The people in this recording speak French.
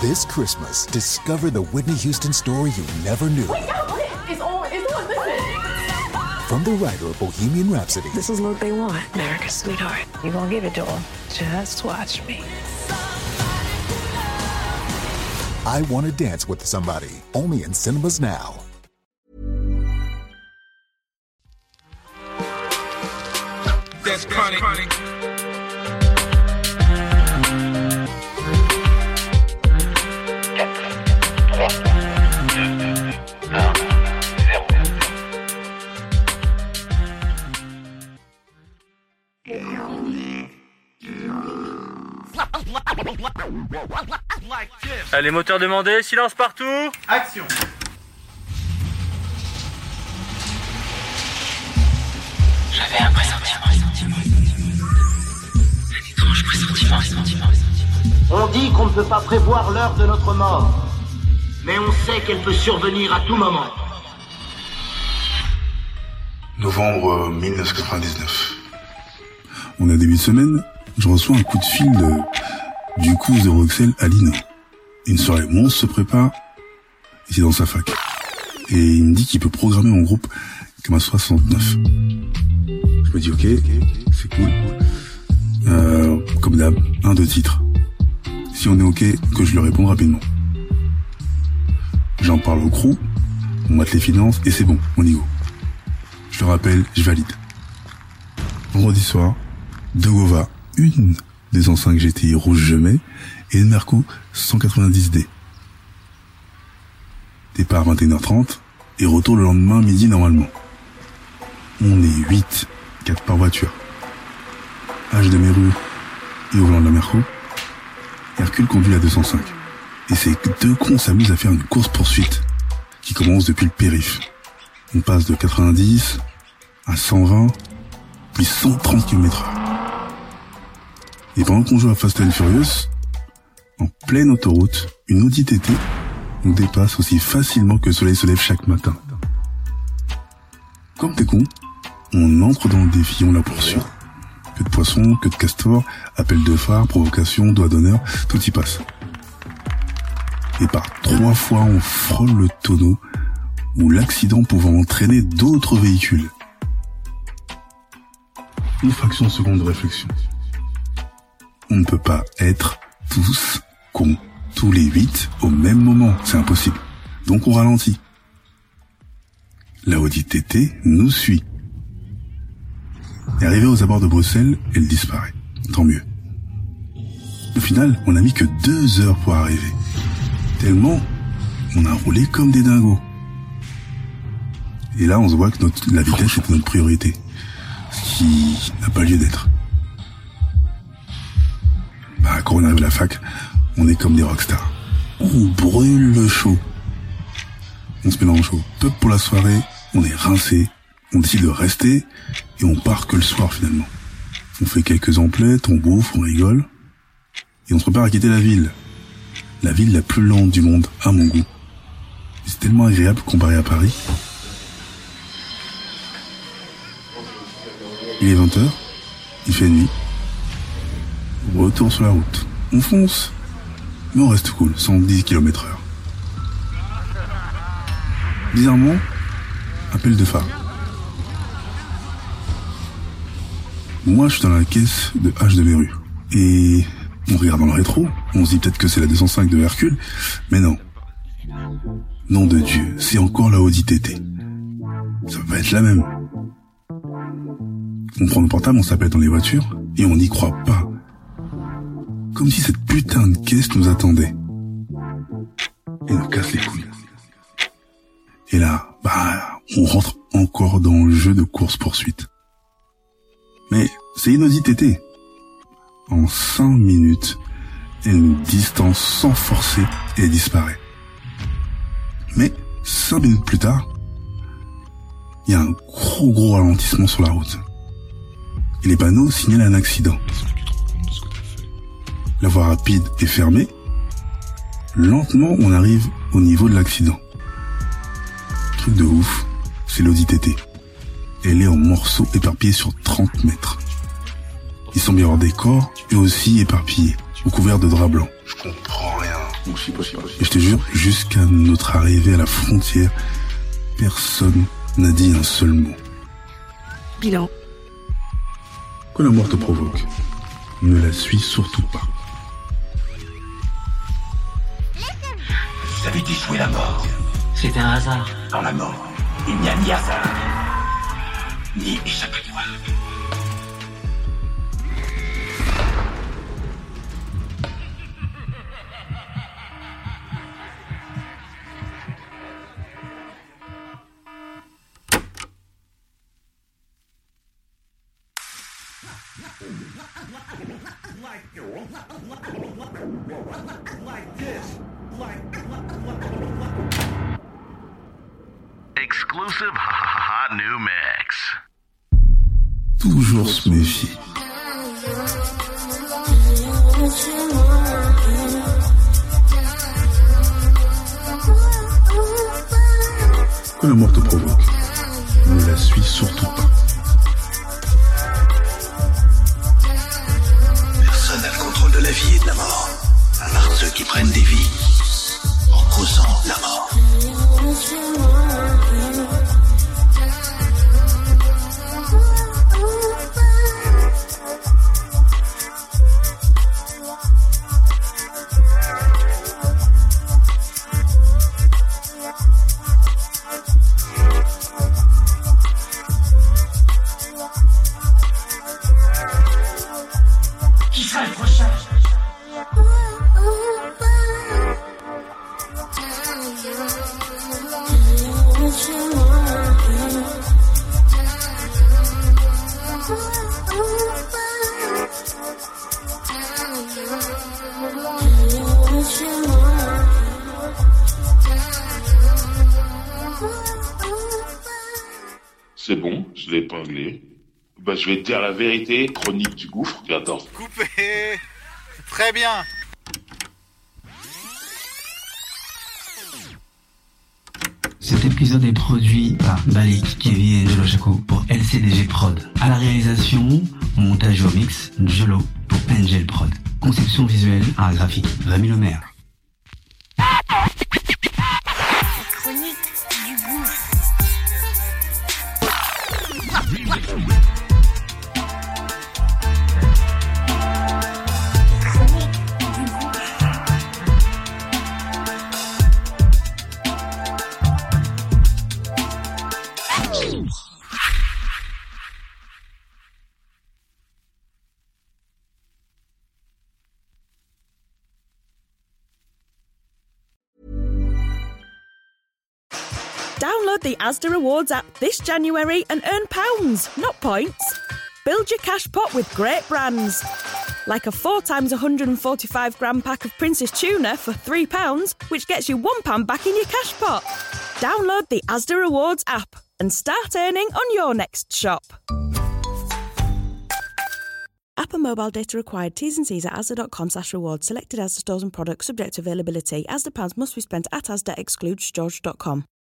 This Christmas, discover the Whitney Houston story you never knew. Wait, no, it's on, it's on, listen. From the writer of Bohemian Rhapsody. This is what they want, America's sweetheart. You gonna give it to them. Just watch me. I Want to Dance with Somebody. Only in cinemas now. That's chronic. Allez, moteur demandé, silence partout Action. J'avais un pressentiment. Un étrange pressentiment. On dit qu'on ne peut pas prévoir l'heure de notre mort, mais on sait qu'elle peut survenir à tout moment. Novembre 1999. On a début de semaine, je reçois un coup de fil de, du coup de Roxel à Lino. Une soirée monstre se prépare, et c'est dans sa fac. Et il me dit qu'il peut programmer mon groupe comme à 69. Je me dis ok, c'est cool. Euh, comme d'hab, un de titres. Si on est ok, que je lui réponde rapidement. J'en parle au crew, on mate les finances et c'est bon, on y go. Je le rappelle, je valide. Vendredi soir, de Gova, une des enceintes GTI rouge je mets, et une Merco 190D. Départ 21h30 et retour le lendemain midi normalement. On est 8, 4 par voiture. Âge de rues et au volant de la Merco, Hercule conduit la 205. Et ces deux cons s'amusent à faire une course poursuite qui commence depuis le périph. On passe de 90 à 120, puis 130 km. Et pendant qu'on joue à Fast and Furious, en pleine autoroute, une Audi TT nous dépasse aussi facilement que le soleil se lève chaque matin. Comme des cons, on entre dans le défi, on la poursuit. Que de poissons, que de castors, appel de phare, provocation, doigt d'honneur, tout y passe. Et par trois fois, on frôle le tonneau ou l'accident pouvant entraîner d'autres véhicules. Une fraction de seconde de réflexion. On ne peut pas être tous cons, tous les huit au même moment, c'est impossible. Donc on ralentit. La Audi TT nous suit. Et arrivé aux abords de Bruxelles, elle disparaît. Tant mieux. Au final, on n'a mis que deux heures pour arriver. Tellement, on a roulé comme des dingos. Et là, on se voit que notre, la vitesse est notre priorité. Ce qui n'a pas lieu d'être. Bah, quand on arrive à la fac, on est comme des rockstars. On brûle le show. On se le show. Top pour la soirée, on est rincé, on décide de rester, et on part que le soir finalement. On fait quelques emplettes, on bouffe, on rigole, et on se prépare à quitter la ville. La ville la plus lente du monde, à mon goût. C'est tellement agréable comparé à Paris. Il est 20h, il fait nuit. Retour sur la route. On fonce, mais on reste cool, 110 km heure. Bizarrement, appel de phare. Moi, je suis dans la caisse de H de Méru. Et on regarde dans le rétro, on se dit peut-être que c'est la 205 de Hercule, mais non. Nom de Dieu, c'est encore la Audi TT. Ça va être la même. On prend le portable, on s'appelle dans les voitures, et on n'y croit pas. Comme si cette putain de caisse nous attendait. Et nous casse les couilles. Et là, bah, on rentre encore dans le jeu de course-poursuite. Mais c'est une Audi TT. En cinq minutes, elle nous distance sans forcer et disparaît. Mais cinq minutes plus tard, il y a un gros gros ralentissement sur la route. Et les panneaux signalent un accident. La voie rapide est fermée. Lentement, on arrive au niveau de l'accident. Truc de ouf, c'est l'Audi TT. Elle est en morceaux éparpillés sur 30 mètres. Ils sont bien hors des corps et aussi éparpillés, recouverts de drap blanc. Je comprends rien. Et je te jure, jusqu'à notre arrivée à la frontière, personne n'a dit un seul mot. Bilan. Que la mort te provoque, ne la suis surtout pas. Vous avez déjoué la mort. C'était un hasard. Dans la mort, il n'y a ni hasard, ni échappatoire. Exclusive hot new mix. Toujours se méfier. Que la mort te provoque, ne la suis surtout pas. Qui prennent des vies en causant la mort. Qui sera le prochain? C'est bon, je l'ai épinglé. Bah, je vais te dire la vérité, chronique du gouffre. Attends. Coupé. Très bien. Cet épisode est produit par Balik, Kevin et Jolo Chaco pour LCDG Prod. À la réalisation, montage au mix, Jolo pour Angel Prod. Conception visuelle, art graphique, Rémi Lemaire. Chronique du gouffre. Download the Asda Rewards app this January and earn pounds, not points. Build your cash pot with great brands. Like a 4 times 145 gram pack of Prince's tuna for £3, which gets you £1 back in your cash pot. Download the Asda Rewards app and start earning on your next shop. App and mobile data required. T's and C's at asda.com slash rewards. Selected Asda stores and products subject to availability. Asda pounds must be spent at Asda excludes george.com.